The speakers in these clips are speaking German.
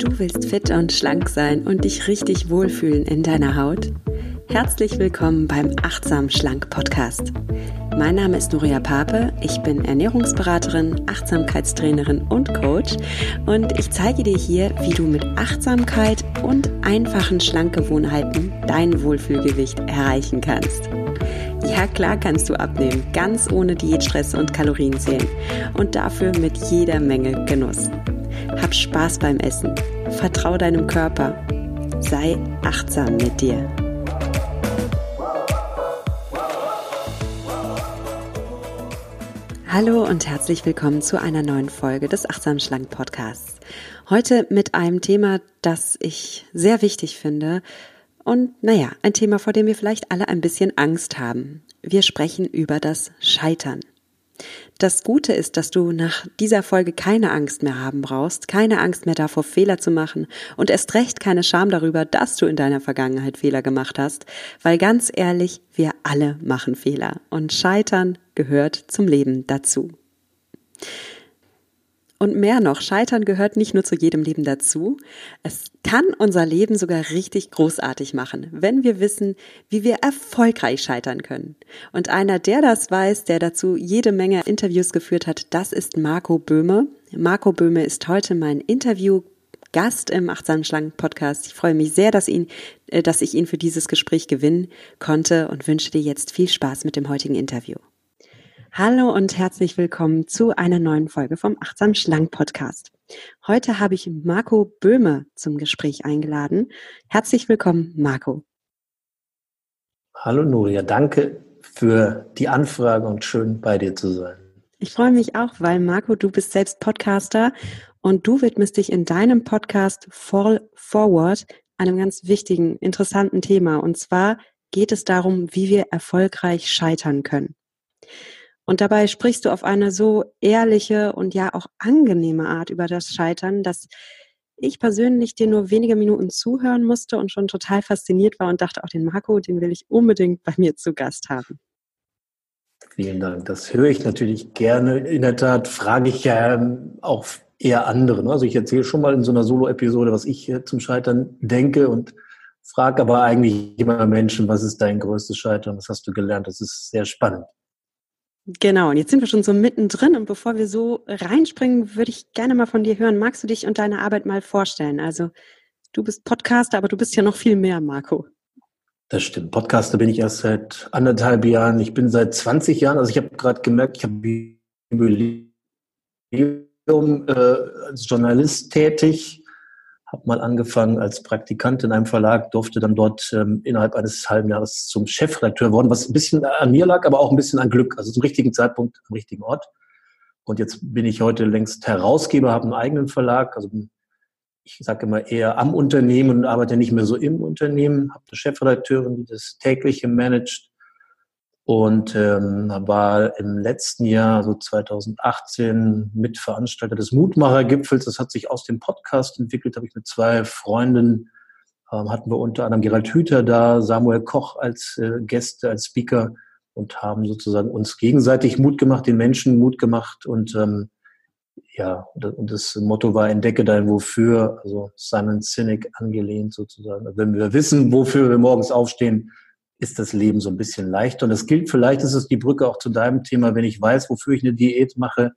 Du willst fit und schlank sein und dich richtig wohlfühlen in deiner Haut? Herzlich willkommen beim Achtsam Schlank Podcast. Mein Name ist Nuria Pape, ich bin Ernährungsberaterin, Achtsamkeitstrainerin und Coach und ich zeige dir hier, wie du mit Achtsamkeit und einfachen Schlankgewohnheiten dein Wohlfühlgewicht erreichen kannst. Ja, klar kannst du abnehmen, ganz ohne Diätstress und Kalorienzählen und dafür mit jeder Menge Genuss. Hab Spaß beim Essen, vertrau deinem Körper, sei achtsam mit dir. Hallo und herzlich willkommen zu einer neuen Folge des Achtsam Schlank Podcasts. Heute mit einem Thema, das ich sehr wichtig finde und naja, ein Thema, vor dem wir vielleicht alle ein bisschen Angst haben. Wir sprechen über das Scheitern. Das Gute ist, dass du nach dieser Folge keine Angst mehr haben brauchst, keine Angst mehr davor, Fehler zu machen und erst recht keine Scham darüber, dass du in deiner Vergangenheit Fehler gemacht hast, weil ganz ehrlich, wir alle machen Fehler und Scheitern gehört zum Leben dazu. Und mehr noch, Scheitern gehört nicht nur zu jedem Leben dazu, es kann unser Leben sogar richtig großartig machen, wenn wir wissen, wie wir erfolgreich scheitern können. Und einer, der das weiß, der dazu jede Menge Interviews geführt hat, das ist Marco Böhme. Marco Böhme ist heute mein Interview Gast im Achtsam Schlangen Podcast. Ich freue mich sehr, dass, ihn, äh, dass ich ihn für dieses Gespräch gewinnen konnte und wünsche dir jetzt viel Spaß mit dem heutigen Interview. Hallo und herzlich willkommen zu einer neuen Folge vom Achtsam Schlank Podcast. Heute habe ich Marco Böhme zum Gespräch eingeladen. Herzlich willkommen, Marco. Hallo Nuria, danke für die Anfrage und schön bei dir zu sein. Ich freue mich auch, weil Marco, du bist selbst Podcaster und du widmest dich in deinem Podcast Fall Forward einem ganz wichtigen, interessanten Thema. Und zwar geht es darum, wie wir erfolgreich scheitern können. Und dabei sprichst du auf eine so ehrliche und ja auch angenehme Art über das Scheitern, dass ich persönlich dir nur wenige Minuten zuhören musste und schon total fasziniert war und dachte, auch den Marco, den will ich unbedingt bei mir zu Gast haben. Vielen Dank. Das höre ich natürlich gerne. In der Tat frage ich ja ähm, auch eher andere. Also ich erzähle schon mal in so einer Solo-Episode, was ich zum Scheitern denke und frage aber eigentlich immer Menschen, was ist dein größtes Scheitern? Was hast du gelernt? Das ist sehr spannend. Genau, und jetzt sind wir schon so mittendrin und bevor wir so reinspringen, würde ich gerne mal von dir hören. Magst du dich und deine Arbeit mal vorstellen? Also du bist Podcaster, aber du bist ja noch viel mehr, Marco. Das stimmt. Podcaster bin ich erst seit anderthalb Jahren. Ich bin seit 20 Jahren, also ich habe gerade gemerkt, ich habe Jubiläum äh, als Journalist tätig habe mal angefangen als Praktikant in einem Verlag, durfte dann dort ähm, innerhalb eines halben Jahres zum Chefredakteur worden, was ein bisschen an mir lag, aber auch ein bisschen an Glück, also zum richtigen Zeitpunkt am richtigen Ort. Und jetzt bin ich heute längst Herausgeber, habe einen eigenen Verlag, also ich sage immer eher am Unternehmen und arbeite nicht mehr so im Unternehmen, habe eine Chefredakteurin, die das tägliche managt und ähm, war im letzten Jahr, so 2018, Mitveranstalter des Mutmacher-Gipfels. Das hat sich aus dem Podcast entwickelt, habe ich mit zwei Freunden, ähm, hatten wir unter anderem Gerald Hüther da, Samuel Koch als äh, Gäste, als Speaker und haben sozusagen uns gegenseitig Mut gemacht, den Menschen Mut gemacht und ähm, ja, und das Motto war Entdecke dein Wofür, also Simon Sinek angelehnt sozusagen. Wenn wir wissen, wofür wir morgens aufstehen, ist das Leben so ein bisschen leichter. Und das gilt, vielleicht ist es die Brücke auch zu deinem Thema, wenn ich weiß, wofür ich eine Diät mache,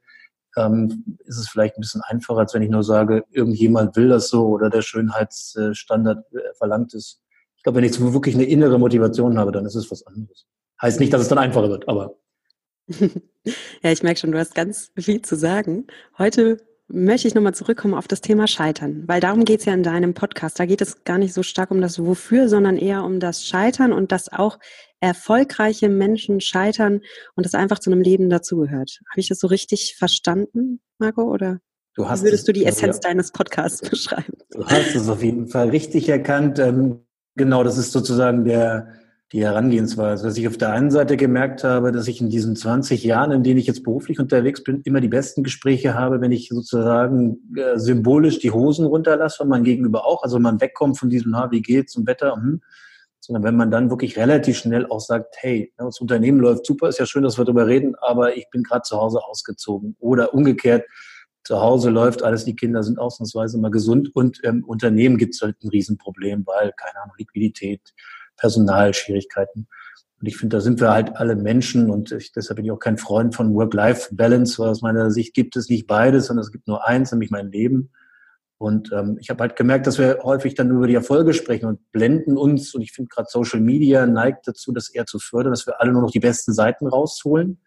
ähm, ist es vielleicht ein bisschen einfacher, als wenn ich nur sage, irgendjemand will das so oder der Schönheitsstandard äh, verlangt es. Ich glaube, wenn ich wirklich eine innere Motivation habe, dann ist es was anderes. Heißt nicht, dass es dann einfacher wird, aber. ja, ich merke schon, du hast ganz viel zu sagen. Heute möchte ich nochmal zurückkommen auf das Thema Scheitern, weil darum geht es ja in deinem Podcast. Da geht es gar nicht so stark um das Wofür, sondern eher um das Scheitern und dass auch erfolgreiche Menschen scheitern und das einfach zu einem Leben dazugehört. Habe ich das so richtig verstanden, Marco? Oder du hast würdest es, du die Essenz ja. deines Podcasts beschreiben? Du hast es auf jeden Fall richtig erkannt. Ähm, genau, das ist sozusagen der die Herangehensweise. Dass ich auf der einen Seite gemerkt habe, dass ich in diesen 20 Jahren, in denen ich jetzt beruflich unterwegs bin, immer die besten Gespräche habe, wenn ich sozusagen äh, symbolisch die Hosen runterlasse und mein Gegenüber auch. Also man wegkommt von diesem, na, wie geht's und Wetter, hm, sondern wenn man dann wirklich relativ schnell auch sagt, hey, das Unternehmen läuft super, ist ja schön, dass wir darüber reden, aber ich bin gerade zu Hause ausgezogen. Oder umgekehrt, Zu Hause läuft alles, die Kinder sind ausnahmsweise mal gesund und im ähm, Unternehmen gibt es halt ein Riesenproblem, weil, keine Ahnung, Liquidität, Personalschwierigkeiten. Und ich finde, da sind wir halt alle Menschen und ich, deshalb bin ich auch kein Freund von Work-Life-Balance, weil aus meiner Sicht gibt es nicht beides, sondern es gibt nur eins, nämlich mein Leben. Und ähm, ich habe halt gemerkt, dass wir häufig dann über die Erfolge sprechen und blenden uns. Und ich finde gerade Social Media neigt dazu, das eher zu fördern, dass wir alle nur noch die besten Seiten rausholen.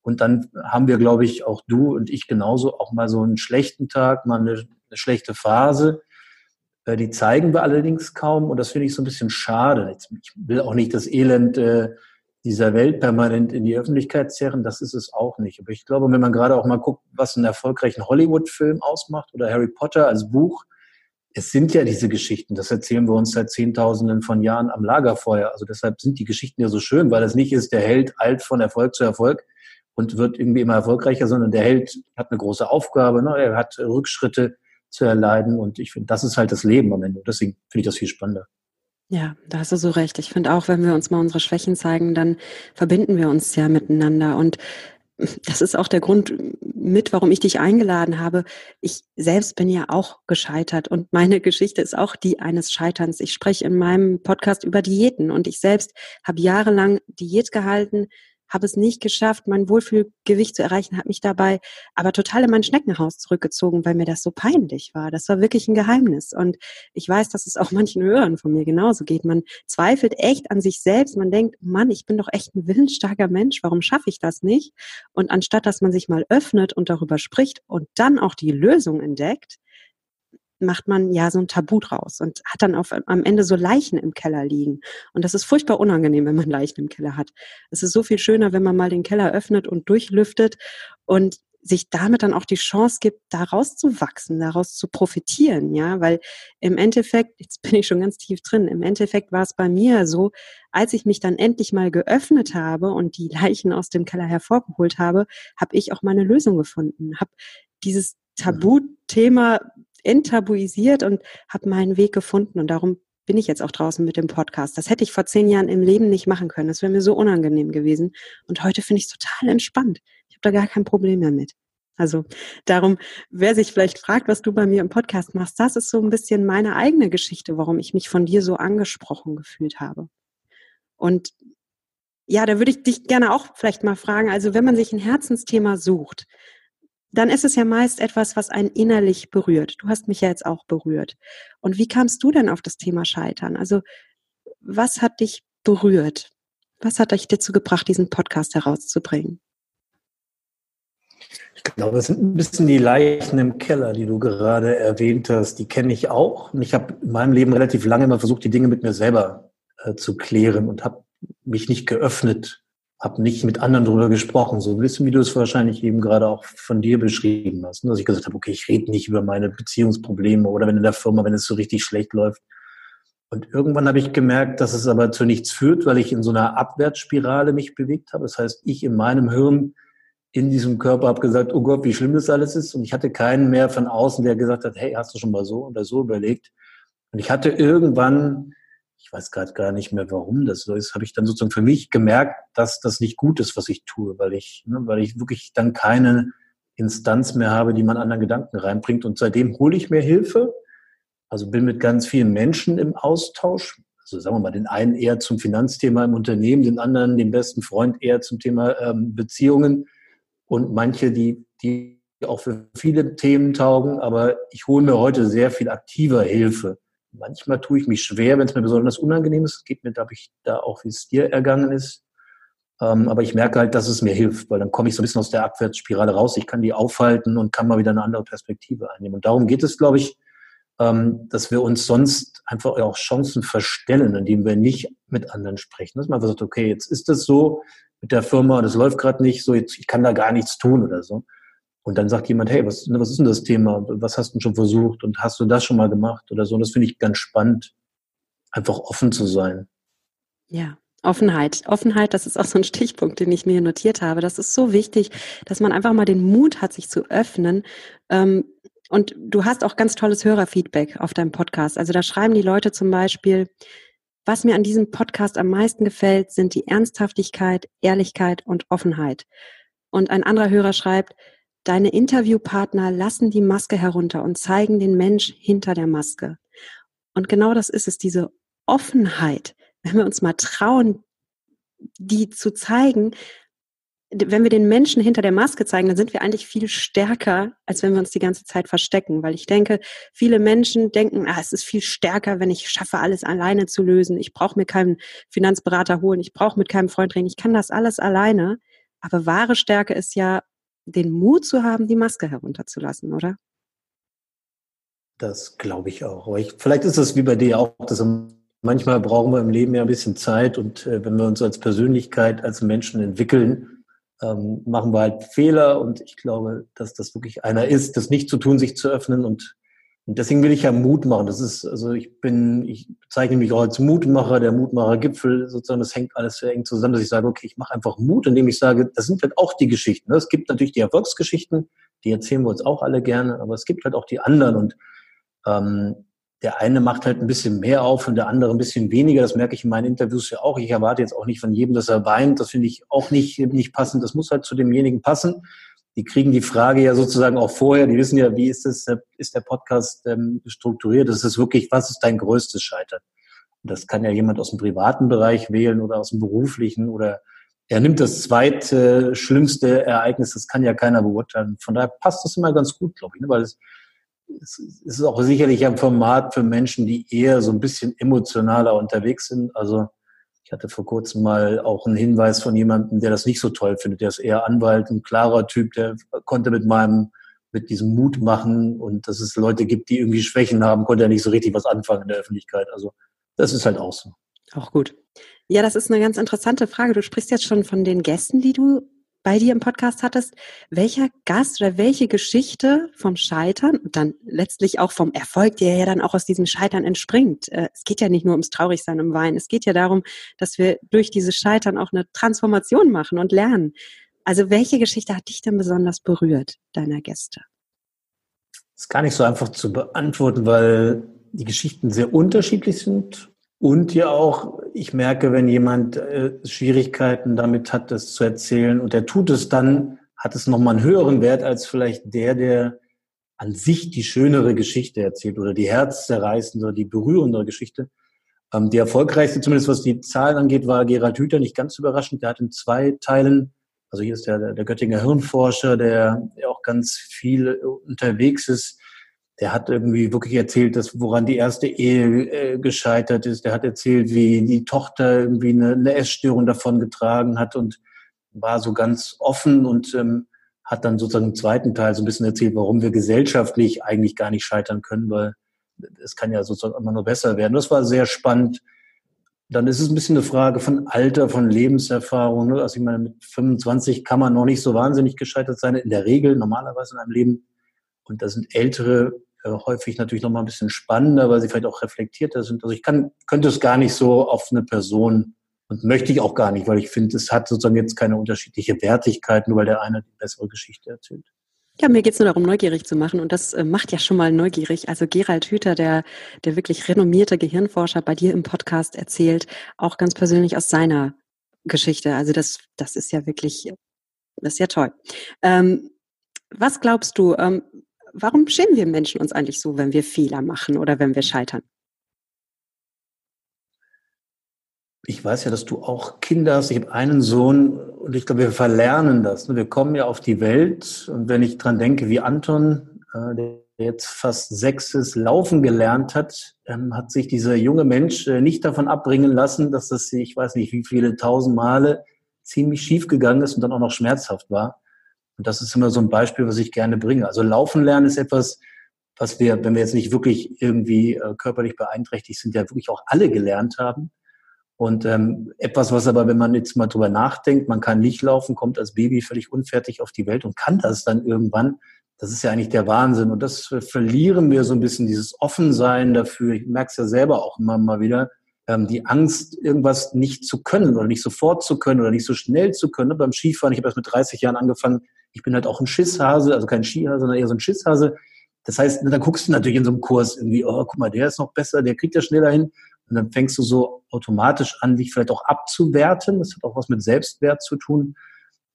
Und dann haben wir, glaube ich, auch du und ich genauso auch mal so einen schlechten Tag, mal eine, eine schlechte Phase. Äh, die zeigen wir allerdings kaum und das finde ich so ein bisschen schade. Ich will auch nicht das Elend äh, dieser Welt permanent in die Öffentlichkeit zerren, das ist es auch nicht. Aber ich glaube, wenn man gerade auch mal guckt, was einen erfolgreichen Hollywood-Film ausmacht oder Harry Potter als Buch, es sind ja diese Geschichten, das erzählen wir uns seit Zehntausenden von Jahren am Lagerfeuer. Also deshalb sind die Geschichten ja so schön, weil es nicht ist, der Held eilt von Erfolg zu Erfolg und wird irgendwie immer erfolgreicher, sondern der Held hat eine große Aufgabe, ne? er hat Rückschritte zu erleiden und ich finde, das ist halt das Leben am Ende. Deswegen finde ich das viel spannender. Ja, da hast du so recht. Ich finde auch, wenn wir uns mal unsere Schwächen zeigen, dann verbinden wir uns ja miteinander. Und das ist auch der Grund mit, warum ich dich eingeladen habe. Ich selbst bin ja auch gescheitert und meine Geschichte ist auch die eines Scheiterns. Ich spreche in meinem Podcast über Diäten und ich selbst habe jahrelang Diät gehalten, habe es nicht geschafft, mein Wohlfühlgewicht zu erreichen, habe mich dabei aber total in mein Schneckenhaus zurückgezogen, weil mir das so peinlich war. Das war wirklich ein Geheimnis. Und ich weiß, dass es auch manchen Hörern von mir genauso geht. Man zweifelt echt an sich selbst. Man denkt, Mann, ich bin doch echt ein willensstarker Mensch. Warum schaffe ich das nicht? Und anstatt, dass man sich mal öffnet und darüber spricht und dann auch die Lösung entdeckt, macht man ja so ein Tabu draus und hat dann auf, am Ende so Leichen im Keller liegen. Und das ist furchtbar unangenehm, wenn man Leichen im Keller hat. Es ist so viel schöner, wenn man mal den Keller öffnet und durchlüftet und sich damit dann auch die Chance gibt, daraus zu wachsen, daraus zu profitieren, ja, weil im Endeffekt, jetzt bin ich schon ganz tief drin, im Endeffekt war es bei mir so, als ich mich dann endlich mal geöffnet habe und die Leichen aus dem Keller hervorgeholt habe, habe ich auch meine Lösung gefunden, habe dieses mhm. Tabuthema enttabuisiert und habe meinen Weg gefunden. Und darum bin ich jetzt auch draußen mit dem Podcast. Das hätte ich vor zehn Jahren im Leben nicht machen können. Das wäre mir so unangenehm gewesen. Und heute finde ich es total entspannt. Ich habe da gar kein Problem mehr mit. Also darum, wer sich vielleicht fragt, was du bei mir im Podcast machst, das ist so ein bisschen meine eigene Geschichte, warum ich mich von dir so angesprochen gefühlt habe. Und ja, da würde ich dich gerne auch vielleicht mal fragen, also wenn man sich ein Herzensthema sucht, dann ist es ja meist etwas, was einen innerlich berührt. Du hast mich ja jetzt auch berührt. Und wie kamst du denn auf das Thema Scheitern? Also, was hat dich berührt? Was hat dich dazu gebracht, diesen Podcast herauszubringen? Ich glaube, es sind ein bisschen die Leichen im Keller, die du gerade erwähnt hast. Die kenne ich auch. Und ich habe in meinem Leben relativ lange immer versucht, die Dinge mit mir selber äh, zu klären und habe mich nicht geöffnet habe nicht mit anderen darüber gesprochen, so ein bisschen wie du es wahrscheinlich eben gerade auch von dir beschrieben hast, ne? dass ich gesagt habe, okay, ich rede nicht über meine Beziehungsprobleme oder wenn in der Firma, wenn es so richtig schlecht läuft. Und irgendwann habe ich gemerkt, dass es aber zu nichts führt, weil ich in so einer Abwärtsspirale mich bewegt habe. Das heißt, ich in meinem Hirn in diesem Körper habe gesagt, oh Gott, wie schlimm das alles ist. Und ich hatte keinen mehr von außen, der gesagt hat, hey, hast du schon mal so oder so überlegt? Und ich hatte irgendwann ich weiß gerade gar nicht mehr, warum das so ist, habe ich dann sozusagen für mich gemerkt, dass das nicht gut ist, was ich tue, weil ich, ne, weil ich wirklich dann keine Instanz mehr habe, die man anderen Gedanken reinbringt. Und seitdem hole ich mir Hilfe. Also bin mit ganz vielen Menschen im Austausch. Also sagen wir mal, den einen eher zum Finanzthema im Unternehmen, den anderen, den besten Freund eher zum Thema ähm, Beziehungen und manche, die, die auch für viele Themen taugen. Aber ich hole mir heute sehr viel aktiver Hilfe manchmal tue ich mich schwer, wenn es mir besonders unangenehm ist. Geht mir, glaube ich, da auch, wie es dir ergangen ist. Ähm, aber ich merke halt, dass es mir hilft, weil dann komme ich so ein bisschen aus der Abwärtsspirale raus. Ich kann die aufhalten und kann mal wieder eine andere Perspektive einnehmen. Und darum geht es, glaube ich, ähm, dass wir uns sonst einfach auch Chancen verstellen, indem wir nicht mit anderen sprechen. Dass man einfach sagt, okay, jetzt ist das so mit der Firma, das läuft gerade nicht so, jetzt, ich kann da gar nichts tun oder so. Und dann sagt jemand, hey, was, ne, was ist denn das Thema? Was hast du schon versucht? Und hast du das schon mal gemacht oder so? Und das finde ich ganz spannend, einfach offen zu sein. Ja, Offenheit. Offenheit, das ist auch so ein Stichpunkt, den ich mir notiert habe. Das ist so wichtig, dass man einfach mal den Mut hat, sich zu öffnen. Ähm, und du hast auch ganz tolles Hörerfeedback auf deinem Podcast. Also da schreiben die Leute zum Beispiel, was mir an diesem Podcast am meisten gefällt, sind die Ernsthaftigkeit, Ehrlichkeit und Offenheit. Und ein anderer Hörer schreibt, deine Interviewpartner lassen die Maske herunter und zeigen den Mensch hinter der Maske. Und genau das ist es, diese Offenheit, wenn wir uns mal trauen, die zu zeigen, wenn wir den Menschen hinter der Maske zeigen, dann sind wir eigentlich viel stärker, als wenn wir uns die ganze Zeit verstecken. Weil ich denke, viele Menschen denken, ah, es ist viel stärker, wenn ich schaffe, alles alleine zu lösen. Ich brauche mir keinen Finanzberater holen, ich brauche mit keinem Freund reden, ich kann das alles alleine. Aber wahre Stärke ist ja, den Mut zu haben, die Maske herunterzulassen, oder? Das glaube ich auch. Ich, vielleicht ist es wie bei dir auch, dass manchmal brauchen wir im Leben ja ein bisschen Zeit und äh, wenn wir uns als Persönlichkeit, als Menschen entwickeln, ähm, machen wir halt Fehler und ich glaube, dass das wirklich einer ist, das nicht zu tun, sich zu öffnen und, und deswegen will ich ja Mut machen. Das ist, also ich bin, ich bezeichne mich auch als Mutmacher, der Mutmacher-Gipfel sozusagen, das hängt alles sehr eng zusammen, dass ich sage, okay, ich mache einfach Mut, indem ich sage, das sind halt auch die Geschichten. Ne? Es gibt natürlich die Erfolgsgeschichten, die erzählen wir uns auch alle gerne, aber es gibt halt auch die anderen und ähm, der eine macht halt ein bisschen mehr auf und der andere ein bisschen weniger. Das merke ich in meinen Interviews ja auch. Ich erwarte jetzt auch nicht von jedem, dass er weint. Das finde ich auch nicht, nicht passend. Das muss halt zu demjenigen passen. Die kriegen die Frage ja sozusagen auch vorher. Die wissen ja, wie ist das, ist der Podcast ähm, strukturiert? Das ist wirklich, was ist dein größtes Scheitern? Und das kann ja jemand aus dem privaten Bereich wählen oder aus dem beruflichen oder er nimmt das zweite schlimmste Ereignis. Das kann ja keiner beurteilen. Von daher passt das immer ganz gut, glaube ich, ne? weil es es ist auch sicherlich ein Format für Menschen, die eher so ein bisschen emotionaler unterwegs sind. Also ich hatte vor kurzem mal auch einen Hinweis von jemandem, der das nicht so toll findet. Der ist eher Anwalt, ein klarer Typ, der konnte mit meinem, mit diesem Mut machen und dass es Leute gibt, die irgendwie Schwächen haben, konnte er nicht so richtig was anfangen in der Öffentlichkeit. Also das ist halt auch so. Auch gut. Ja, das ist eine ganz interessante Frage. Du sprichst jetzt schon von den Gästen, die du bei dir im Podcast hattest, welcher Gast oder welche Geschichte vom Scheitern und dann letztlich auch vom Erfolg, der ja dann auch aus diesem Scheitern entspringt. Äh, es geht ja nicht nur ums Traurigsein im Weinen, es geht ja darum, dass wir durch dieses Scheitern auch eine Transformation machen und lernen. Also welche Geschichte hat dich denn besonders berührt, deiner Gäste? Das ist gar nicht so einfach zu beantworten, weil die Geschichten sehr unterschiedlich sind und ja auch, ich merke, wenn jemand äh, Schwierigkeiten damit hat, das zu erzählen und er tut es dann, hat es nochmal einen höheren Wert als vielleicht der, der an sich die schönere Geschichte erzählt oder die herzzerreißende die berührendere Geschichte. Ähm, die erfolgreichste, zumindest was die Zahlen angeht, war Gerald Hüther, nicht ganz überraschend. Der hat in zwei Teilen, also hier ist der, der Göttinger Hirnforscher, der, der auch ganz viel unterwegs ist, der hat irgendwie wirklich erzählt, dass woran die erste Ehe äh, gescheitert ist. Der hat erzählt, wie die Tochter irgendwie eine, eine Essstörung davon getragen hat und war so ganz offen und ähm, hat dann sozusagen im zweiten Teil so ein bisschen erzählt, warum wir gesellschaftlich eigentlich gar nicht scheitern können, weil es kann ja sozusagen immer nur besser werden. Das war sehr spannend. Dann ist es ein bisschen eine Frage von Alter, von Lebenserfahrung. Ne? Also ich meine, mit 25 kann man noch nicht so wahnsinnig gescheitert sein, in der Regel, normalerweise in einem Leben. Und da sind ältere häufig natürlich noch mal ein bisschen spannender, weil sie vielleicht auch reflektierter sind. Also ich kann, könnte es gar nicht so auf eine Person und möchte ich auch gar nicht, weil ich finde, es hat sozusagen jetzt keine unterschiedliche Wertigkeit, nur weil der eine die bessere Geschichte erzählt. Ja, mir geht's nur darum, neugierig zu machen. Und das äh, macht ja schon mal neugierig. Also Gerald Hüther, der, der wirklich renommierte Gehirnforscher, bei dir im Podcast erzählt, auch ganz persönlich aus seiner Geschichte. Also das, das ist ja wirklich, das ist ja toll. Ähm, was glaubst du, ähm, warum schämen wir Menschen uns eigentlich so, wenn wir Fehler machen oder wenn wir scheitern? Ich weiß ja, dass du auch Kinder hast. Ich habe einen Sohn und ich glaube, wir verlernen das. Wir kommen ja auf die Welt und wenn ich dran denke, wie Anton, äh, der jetzt fast sechs laufen gelernt hat, ähm, hat sich dieser junge Mensch äh, nicht davon abbringen lassen, dass das, ich weiß nicht, wie viele tausend Male ziemlich schief gegangen ist und dann auch noch schmerzhaft war. Und das ist immer so ein Beispiel, was ich gerne bringe. Also Laufen lernen ist etwas, was wir, wenn wir jetzt nicht wirklich irgendwie äh, körperlich beeinträchtigt sind, ja wirklich auch alle gelernt haben. Und ähm, etwas, was aber, wenn man jetzt mal drüber nachdenkt, man kann nicht laufen, kommt als Baby völlig unfertig auf die Welt und kann das dann irgendwann. Das ist ja eigentlich der Wahnsinn. Und das verlieren wir so ein bisschen, dieses Offensein dafür. Ich merke es ja selber auch immer mal wieder, ähm, die Angst, irgendwas nicht zu können oder nicht sofort zu können oder nicht so schnell zu können. Beim Skifahren, ich habe erst mit 30 Jahren angefangen, ich bin halt auch ein Schisshase, also kein Skihase, sondern eher so ein Schisshase. Das heißt, dann guckst du natürlich in so einem Kurs irgendwie, oh, guck mal, der ist noch besser, der kriegt ja schneller hin. Und dann fängst du so automatisch an, dich vielleicht auch abzuwerten. Das hat auch was mit Selbstwert zu tun.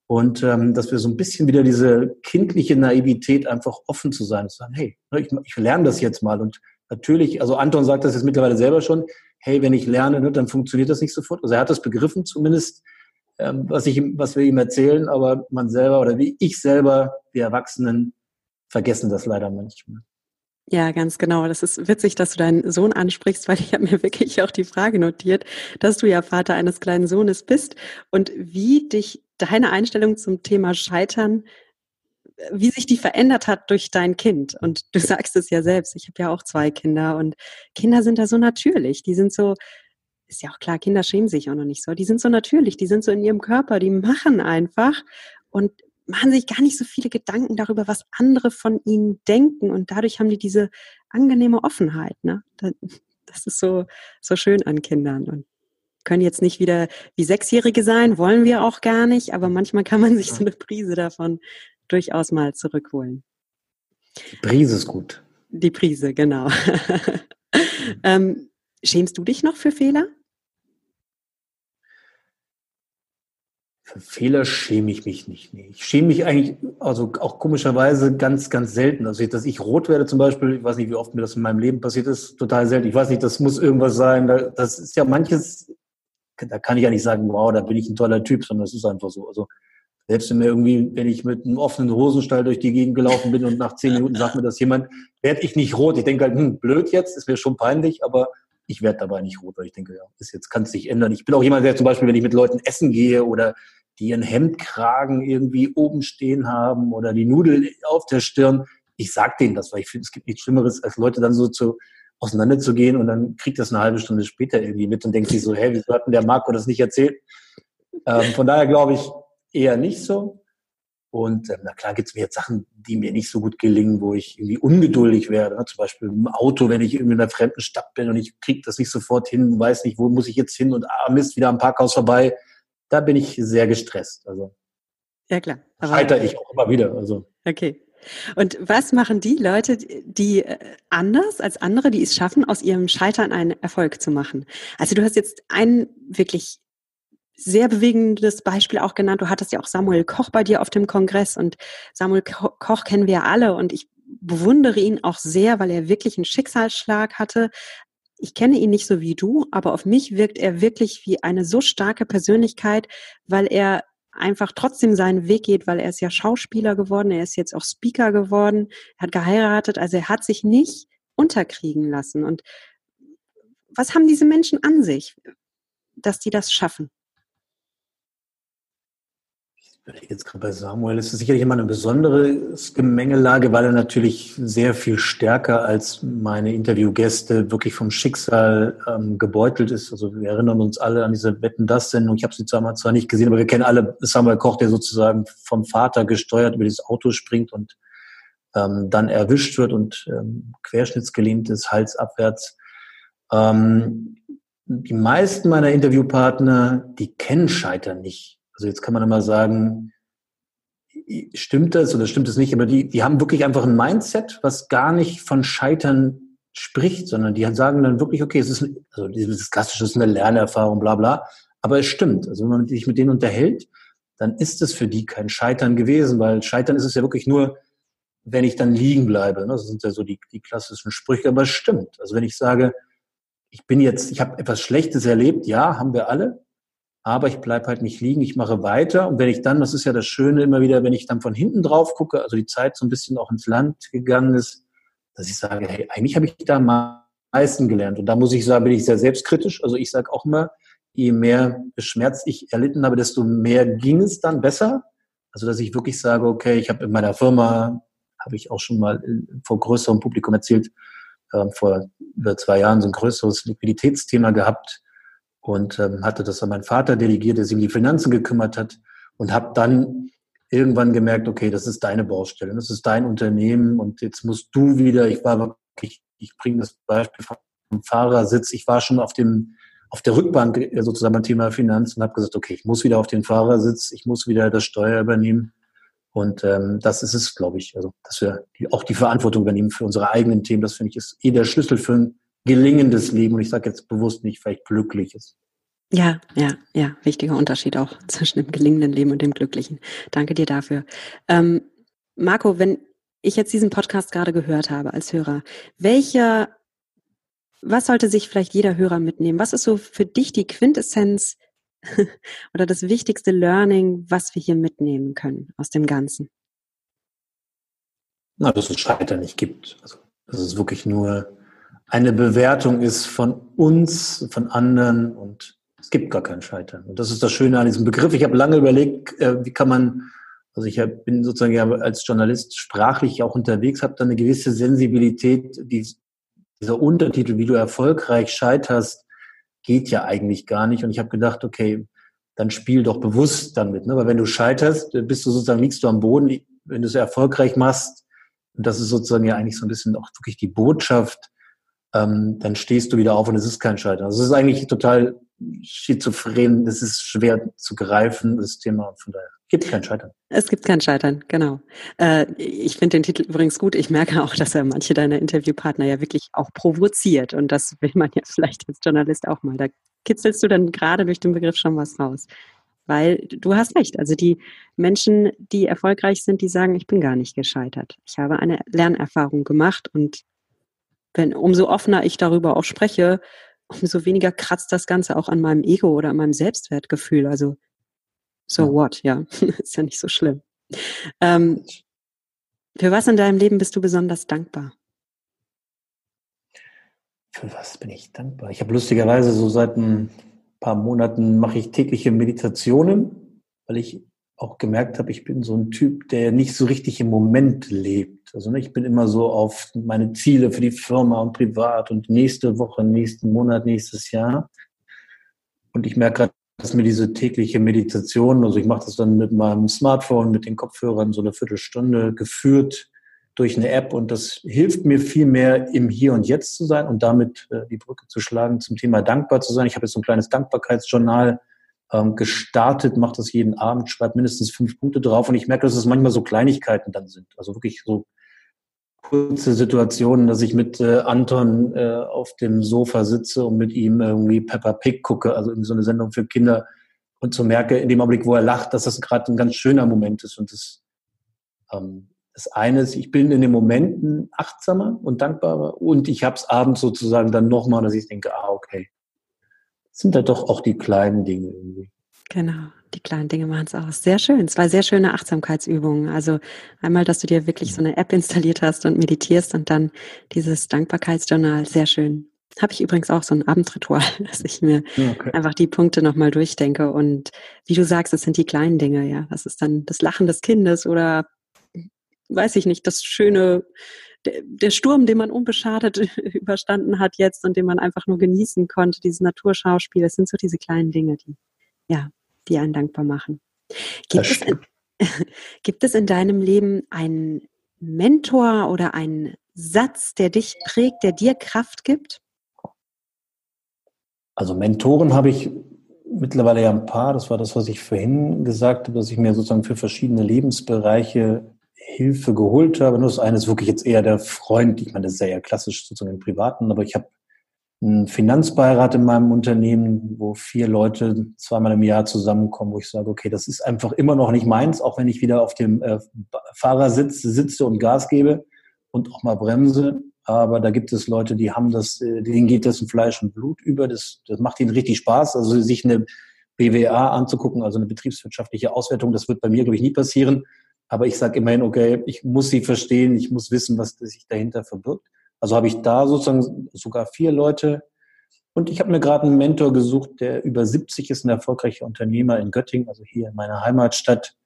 Und ähm, dass wir so ein bisschen wieder diese kindliche Naivität einfach offen zu sein, zu sagen, hey, ne, ich, ich lerne das jetzt mal. Und natürlich, also Anton sagt das jetzt mittlerweile selber schon, hey, wenn ich lerne, ne, dann funktioniert das nicht sofort. Also er hat das begriffen zumindest, ähm, was, ich, was wir ihm erzählen, aber man selber oder wie ich selber, die Erwachsenen, vergessen das leider manchmal. Ja, ganz genau. Das ist witzig, dass du deinen Sohn ansprichst, weil ich habe mir wirklich auch die Frage notiert, dass du ja Vater eines kleinen Sohnes bist und wie dich deine Einstellung zum Thema Scheitern, wie sich die verändert hat durch dein Kind. Und du sagst es ja selbst, ich habe ja auch zwei Kinder und Kinder sind da so natürlich. Die sind so, ist ja auch klar, Kinder schämen sich auch noch nicht so. Die sind so natürlich, die sind so in ihrem Körper, die machen einfach. Und machen sich gar nicht so viele Gedanken darüber, was andere von ihnen denken. Und dadurch haben die diese angenehme Offenheit. Ne? Das ist so, so schön an Kindern. Und können jetzt nicht wieder wie Sechsjährige sein, wollen wir auch gar nicht, aber manchmal kann man sich so eine Prise davon durchaus mal zurückholen. Die Prise ist gut. Die Prise, genau. ähm, schämst du dich noch für Fehler? Für Fehler schäme ich mich nicht. Nee. Ich schäme mich eigentlich, also auch komischerweise ganz, ganz selten. Also, dass ich rot werde zum Beispiel, ich weiß nicht, wie oft mir das in meinem Leben passiert ist, total selten. Ich weiß nicht, das muss irgendwas sein. Das ist ja manches, da kann ich ja nicht sagen, wow, da bin ich ein toller Typ, sondern es ist einfach so. Also, selbst wenn mir irgendwie, wenn ich mit einem offenen Hosenstall durch die Gegend gelaufen bin und nach zehn Minuten sagt mir das jemand, werde ich nicht rot. Ich denke halt, hm, blöd jetzt, ist mir schon peinlich, aber ich werde dabei nicht rot, weil ich denke, ja, ist jetzt kann es sich ändern. Ich bin auch jemand, der zum Beispiel, wenn ich mit Leuten essen gehe oder die ihren Hemdkragen irgendwie oben stehen haben oder die Nudel auf der Stirn, ich sag denen das, weil ich finde, es gibt nichts Schlimmeres, als Leute dann so zu auseinanderzugehen und dann kriegt das eine halbe Stunde später irgendwie mit und denkt sich so, hä, wieso hat denn der Marco das nicht erzählt? Ähm, von daher glaube ich eher nicht so. Und ähm, na klar gibt es mir jetzt Sachen, die mir nicht so gut gelingen, wo ich irgendwie ungeduldig werde. Ne? Zum Beispiel im Auto, wenn ich irgendwie in einer fremden Stadt bin und ich kriege das nicht sofort hin, weiß nicht, wo muss ich jetzt hin und ah, Mist, wieder am Parkhaus vorbei. Da bin ich sehr gestresst. Also ja klar. Scheitere ich auch immer wieder. Also. Okay. Und was machen die Leute, die äh, anders als andere, die es schaffen, aus ihrem Scheitern einen Erfolg zu machen? Also du hast jetzt einen wirklich sehr bewegendes Beispiel auch genannt. Du hattest ja auch Samuel Koch bei dir auf dem Kongress und Samuel Koch kennen wir alle und ich bewundere ihn auch sehr, weil er wirklich einen Schicksalsschlag hatte. Ich kenne ihn nicht so wie du, aber auf mich wirkt er wirklich wie eine so starke Persönlichkeit, weil er einfach trotzdem seinen Weg geht, weil er ist ja Schauspieler geworden, er ist jetzt auch Speaker geworden, er hat geheiratet, also er hat sich nicht unterkriegen lassen. Und was haben diese Menschen an sich, dass die das schaffen? Jetzt gerade bei Samuel ist es sicherlich immer eine besondere Gemengelage, weil er natürlich sehr viel stärker als meine Interviewgäste wirklich vom Schicksal ähm, gebeutelt ist. Also wir erinnern uns alle an diese Wetten das Sendung. Ich habe sie damals zwar nicht gesehen, aber wir kennen alle Samuel Koch, der sozusagen vom Vater gesteuert über dieses Auto springt und ähm, dann erwischt wird und ähm, querschnittsgelähmt ist, halsabwärts. Ähm, die meisten meiner Interviewpartner, die kennen Scheitern nicht also jetzt kann man immer sagen, stimmt das oder stimmt es nicht, aber die, die haben wirklich einfach ein Mindset, was gar nicht von Scheitern spricht, sondern die sagen dann wirklich, okay, es ist, also dieses klassische ist eine Lernerfahrung, bla bla, aber es stimmt. Also wenn man sich mit denen unterhält, dann ist es für die kein Scheitern gewesen, weil Scheitern ist es ja wirklich nur, wenn ich dann liegen bleibe. Ne? Das sind ja so die, die klassischen Sprüche, aber es stimmt. Also wenn ich sage, ich bin jetzt, ich habe etwas Schlechtes erlebt, ja, haben wir alle, aber ich bleibe halt nicht liegen, ich mache weiter. Und wenn ich dann, das ist ja das Schöne immer wieder, wenn ich dann von hinten drauf gucke, also die Zeit so ein bisschen auch ins Land gegangen ist, dass ich sage, hey, eigentlich habe ich da am meisten gelernt. Und da muss ich sagen, bin ich sehr selbstkritisch. Also ich sage auch immer, je mehr Schmerz ich erlitten habe, desto mehr ging es dann besser. Also dass ich wirklich sage, okay, ich habe in meiner Firma, habe ich auch schon mal vor größerem Publikum erzählt, äh, vor über zwei Jahren so ein größeres Liquiditätsthema gehabt und ähm, hatte das an meinen Vater delegiert, der sich um die Finanzen gekümmert hat und habe dann irgendwann gemerkt, okay, das ist deine Baustelle, das ist dein Unternehmen und jetzt musst du wieder, ich war wirklich, ich bringe das Beispiel vom Fahrersitz, ich war schon auf dem auf der Rückbank äh, sozusagen beim Thema Finanzen und habe gesagt, okay, ich muss wieder auf den Fahrersitz, ich muss wieder das Steuer übernehmen. Und ähm, das ist es, glaube ich, also dass wir die, auch die Verantwortung übernehmen für unsere eigenen Themen. Das finde ich ist eh der Schlüssel für ein gelingendes Leben, und ich sage jetzt bewusst nicht vielleicht glückliches. Ja, ja, ja, wichtiger Unterschied auch zwischen dem gelingenden Leben und dem glücklichen. Danke dir dafür. Ähm, Marco, wenn ich jetzt diesen Podcast gerade gehört habe als Hörer, welcher, was sollte sich vielleicht jeder Hörer mitnehmen? Was ist so für dich die Quintessenz oder das wichtigste Learning, was wir hier mitnehmen können aus dem Ganzen? Na, dass es Scheitern nicht gibt. Also, dass es wirklich nur eine Bewertung ist von uns, von anderen und es gibt gar kein Scheitern. Und das ist das Schöne an diesem Begriff. Ich habe lange überlegt, äh, wie kann man, also ich bin sozusagen ja als Journalist sprachlich auch unterwegs, habe da eine gewisse Sensibilität, die, dieser Untertitel, wie du erfolgreich scheiterst, geht ja eigentlich gar nicht. Und ich habe gedacht, okay, dann spiel doch bewusst damit. Ne? Weil wenn du scheiterst, bist du sozusagen, liegst du am Boden. Wenn du es erfolgreich machst, und das ist sozusagen ja eigentlich so ein bisschen auch wirklich die Botschaft, ähm, dann stehst du wieder auf und es ist kein Scheitern. Also es ist eigentlich total schizophren, es ist schwer zu greifen, das Thema. Von daher gibt kein Scheitern. Es gibt kein Scheitern, genau. Äh, ich finde den Titel übrigens gut. Ich merke auch, dass er manche deiner Interviewpartner ja wirklich auch provoziert. Und das will man ja vielleicht als Journalist auch mal. Da kitzelst du dann gerade durch den Begriff schon was raus. Weil du hast recht. Also die Menschen, die erfolgreich sind, die sagen, ich bin gar nicht gescheitert. Ich habe eine Lernerfahrung gemacht und wenn umso offener ich darüber auch spreche, umso weniger kratzt das Ganze auch an meinem Ego oder an meinem Selbstwertgefühl. Also so what, ja, ist ja nicht so schlimm. Ähm, für was in deinem Leben bist du besonders dankbar? Für was bin ich dankbar? Ich habe lustigerweise so seit ein paar Monaten mache ich tägliche Meditationen, weil ich auch gemerkt habe, ich bin so ein Typ, der nicht so richtig im Moment lebt. Also ne, ich bin immer so auf meine Ziele für die Firma und privat und nächste Woche, nächsten Monat, nächstes Jahr. Und ich merke gerade, dass mir diese tägliche Meditation, also ich mache das dann mit meinem Smartphone, mit den Kopfhörern so eine Viertelstunde geführt durch eine App und das hilft mir viel mehr im Hier und Jetzt zu sein und damit äh, die Brücke zu schlagen zum Thema dankbar zu sein. Ich habe jetzt so ein kleines Dankbarkeitsjournal ähm, gestartet, mache das jeden Abend, schreibe mindestens fünf Punkte drauf und ich merke, dass es manchmal so Kleinigkeiten dann sind. Also wirklich so kurze Situationen, dass ich mit äh, Anton äh, auf dem Sofa sitze und mit ihm irgendwie Peppa Pig gucke, also irgendwie so eine Sendung für Kinder und so merke in dem Augenblick, wo er lacht, dass das gerade ein ganz schöner Moment ist und das ähm, das eine ist, ich bin in den Momenten achtsamer und dankbarer und ich habe es abends sozusagen dann nochmal, dass ich denke, ah, okay, sind da doch auch die kleinen Dinge irgendwie. Genau, die kleinen Dinge machen es aus. Sehr schön. Zwei sehr schöne Achtsamkeitsübungen. Also einmal, dass du dir wirklich so eine App installiert hast und meditierst und dann dieses Dankbarkeitsjournal. Sehr schön. Habe ich übrigens auch so ein Abendritual, dass ich mir okay. einfach die Punkte nochmal durchdenke. Und wie du sagst, es sind die kleinen Dinge, ja. Das ist dann das Lachen des Kindes oder weiß ich nicht, das schöne der Sturm, den man unbeschadet überstanden hat jetzt und den man einfach nur genießen konnte, dieses Naturschauspiel, das sind so diese kleinen Dinge, die, ja, die einen dankbar machen. Gibt, es in, gibt es in deinem Leben einen Mentor oder einen Satz, der dich prägt, der dir Kraft gibt? Also Mentoren habe ich mittlerweile ja ein paar. Das war das, was ich vorhin gesagt habe, dass ich mir sozusagen für verschiedene Lebensbereiche Hilfe geholt habe. Nur das eine ist wirklich jetzt eher der Freund. Ich meine, das ist ja eher klassisch sozusagen im Privaten, aber ich habe einen Finanzbeirat in meinem Unternehmen, wo vier Leute zweimal im Jahr zusammenkommen, wo ich sage, okay, das ist einfach immer noch nicht meins, auch wenn ich wieder auf dem äh, Fahrersitz sitze und Gas gebe und auch mal bremse. Aber da gibt es Leute, die haben das, äh, denen geht das in Fleisch und Blut über. Das, das macht ihnen richtig Spaß. Also sich eine BWA anzugucken, also eine betriebswirtschaftliche Auswertung, das wird bei mir, glaube ich, nie passieren. Aber ich sage immerhin, okay, ich muss sie verstehen, ich muss wissen, was sich dahinter verbirgt. Also habe ich da sozusagen sogar vier Leute. Und ich habe mir gerade einen Mentor gesucht, der über 70 ist, ein erfolgreicher Unternehmer in Göttingen, also hier in meiner Heimatstadt.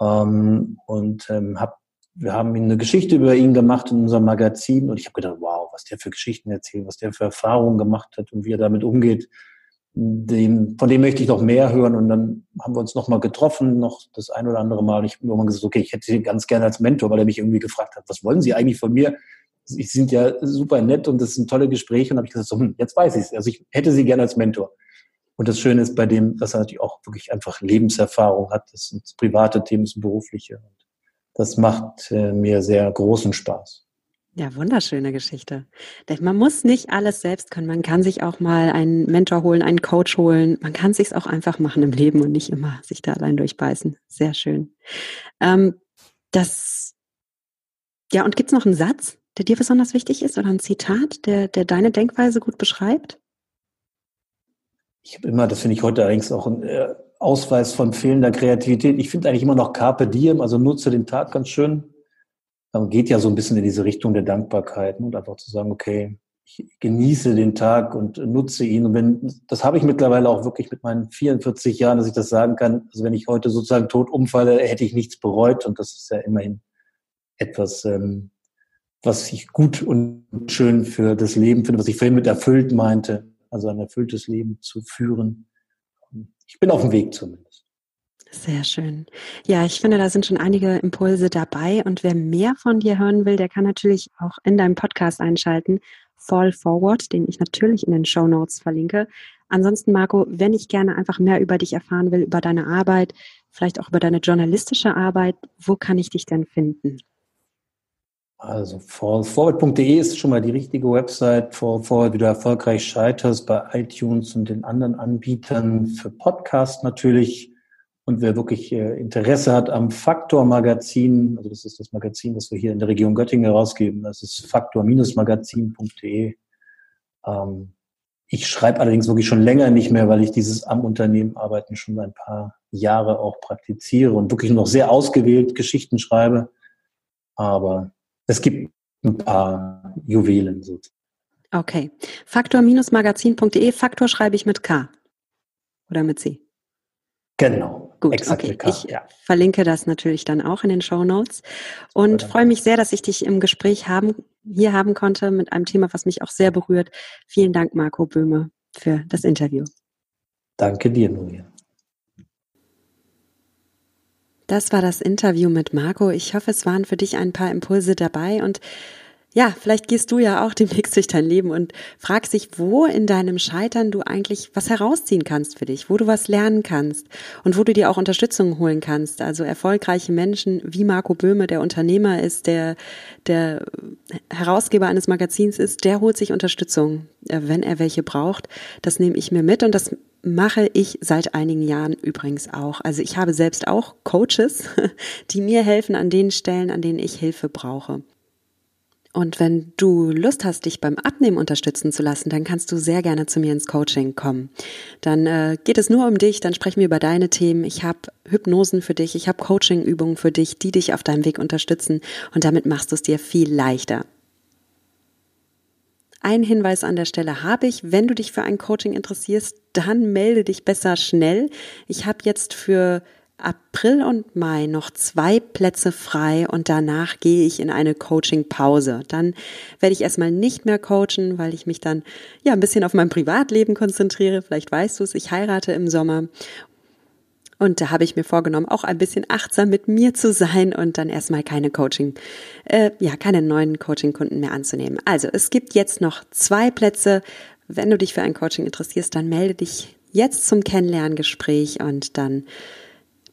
Ähm, und ähm, wir haben eine Geschichte über ihn gemacht in unserem Magazin. Und ich habe gedacht, wow, was der für Geschichten erzählt, was der für Erfahrungen gemacht hat und wie er damit umgeht dem, von dem möchte ich noch mehr hören. Und dann haben wir uns noch mal getroffen, noch das ein oder andere Mal. Ich habe irgendwann gesagt, okay, ich hätte Sie ganz gerne als Mentor, weil er mich irgendwie gefragt hat, was wollen Sie eigentlich von mir? Sie sind ja super nett und das sind tolle Gespräche. Und habe ich gesagt, so, hm, jetzt weiß ich es. Also ich hätte Sie gerne als Mentor. Und das Schöne ist bei dem, dass er natürlich auch wirklich einfach Lebenserfahrung hat. Das sind private Themen, das sind berufliche. Und das macht äh, mir sehr großen Spaß. Ja, wunderschöne Geschichte. Man muss nicht alles selbst können. Man kann sich auch mal einen Mentor holen, einen Coach holen. Man kann sich auch einfach machen im Leben und nicht immer sich da allein durchbeißen. Sehr schön. Ähm, das, ja, und gibt's noch einen Satz, der dir besonders wichtig ist oder ein Zitat, der, der deine Denkweise gut beschreibt? Ich habe immer, das finde ich heute allerdings auch ein äh, Ausweis von fehlender Kreativität. Ich finde eigentlich immer noch Carpe Diem, also nutze den Tag ganz schön geht ja so ein bisschen in diese Richtung der Dankbarkeit ne? und einfach zu sagen, okay, ich genieße den Tag und nutze ihn. Und wenn, das habe ich mittlerweile auch wirklich mit meinen 44 Jahren, dass ich das sagen kann. Also wenn ich heute sozusagen tot umfalle, hätte ich nichts bereut. Und das ist ja immerhin etwas, ähm, was ich gut und schön für das Leben finde, was ich vorhin mit erfüllt meinte. Also ein erfülltes Leben zu führen. Ich bin auf dem Weg zumindest. Sehr schön. Ja, ich finde, da sind schon einige Impulse dabei. Und wer mehr von dir hören will, der kann natürlich auch in deinem Podcast einschalten. Fall Forward, den ich natürlich in den Show Notes verlinke. Ansonsten, Marco, wenn ich gerne einfach mehr über dich erfahren will, über deine Arbeit, vielleicht auch über deine journalistische Arbeit, wo kann ich dich denn finden? Also fallforward.de ist schon mal die richtige Website. Fallforward, wie du erfolgreich scheiterst bei iTunes und den anderen Anbietern für Podcast natürlich. Und wer wirklich äh, Interesse hat am Faktor-Magazin, also das ist das Magazin, das wir hier in der Region Göttingen herausgeben, das ist faktor-magazin.de. Ähm, ich schreibe allerdings wirklich schon länger nicht mehr, weil ich dieses am Unternehmen arbeiten schon ein paar Jahre auch praktiziere und wirklich noch sehr ausgewählt Geschichten schreibe. Aber es gibt ein paar Juwelen sozusagen. Okay. Faktor-magazin.de. Faktor schreibe ich mit K oder mit C? Genau. Gut, Exakt okay. Ich ja. verlinke das natürlich dann auch in den Show Notes und freue mich sehr, dass ich dich im Gespräch haben, hier haben konnte mit einem Thema, was mich auch sehr berührt. Vielen Dank, Marco Böhme, für das Interview. Danke dir, Nuria. Das war das Interview mit Marco. Ich hoffe, es waren für dich ein paar Impulse dabei und ja, vielleicht gehst du ja auch demnächst durch dein Leben und fragst dich, wo in deinem Scheitern du eigentlich was herausziehen kannst für dich, wo du was lernen kannst und wo du dir auch Unterstützung holen kannst. Also erfolgreiche Menschen wie Marco Böhme, der Unternehmer ist, der, der Herausgeber eines Magazins ist, der holt sich Unterstützung, äh, wenn er welche braucht. Das nehme ich mir mit und das mache ich seit einigen Jahren übrigens auch. Also ich habe selbst auch Coaches, die mir helfen an den Stellen, an denen ich Hilfe brauche. Und wenn du Lust hast, dich beim Abnehmen unterstützen zu lassen, dann kannst du sehr gerne zu mir ins Coaching kommen. Dann äh, geht es nur um dich, dann sprechen wir über deine Themen. Ich habe Hypnosen für dich, ich habe Coaching-Übungen für dich, die dich auf deinem Weg unterstützen und damit machst du es dir viel leichter. Ein Hinweis an der Stelle habe ich, wenn du dich für ein Coaching interessierst, dann melde dich besser schnell. Ich habe jetzt für April und Mai noch zwei Plätze frei und danach gehe ich in eine Coaching-Pause. Dann werde ich erstmal nicht mehr coachen, weil ich mich dann ja ein bisschen auf mein Privatleben konzentriere. Vielleicht weißt du es, ich heirate im Sommer. Und da habe ich mir vorgenommen, auch ein bisschen achtsam mit mir zu sein und dann erstmal keine Coaching, äh, ja, keine neuen Coaching-Kunden mehr anzunehmen. Also es gibt jetzt noch zwei Plätze. Wenn du dich für ein Coaching interessierst, dann melde dich jetzt zum Kennenlerngespräch und dann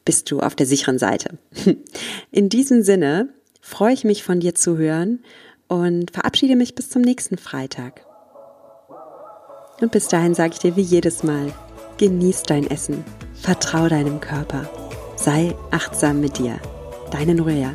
bist du auf der sicheren Seite. In diesem Sinne freue ich mich von dir zu hören und verabschiede mich bis zum nächsten Freitag. Und bis dahin sage ich dir wie jedes Mal, genieß dein Essen, vertrau deinem Körper, sei achtsam mit dir. Deine Nuria.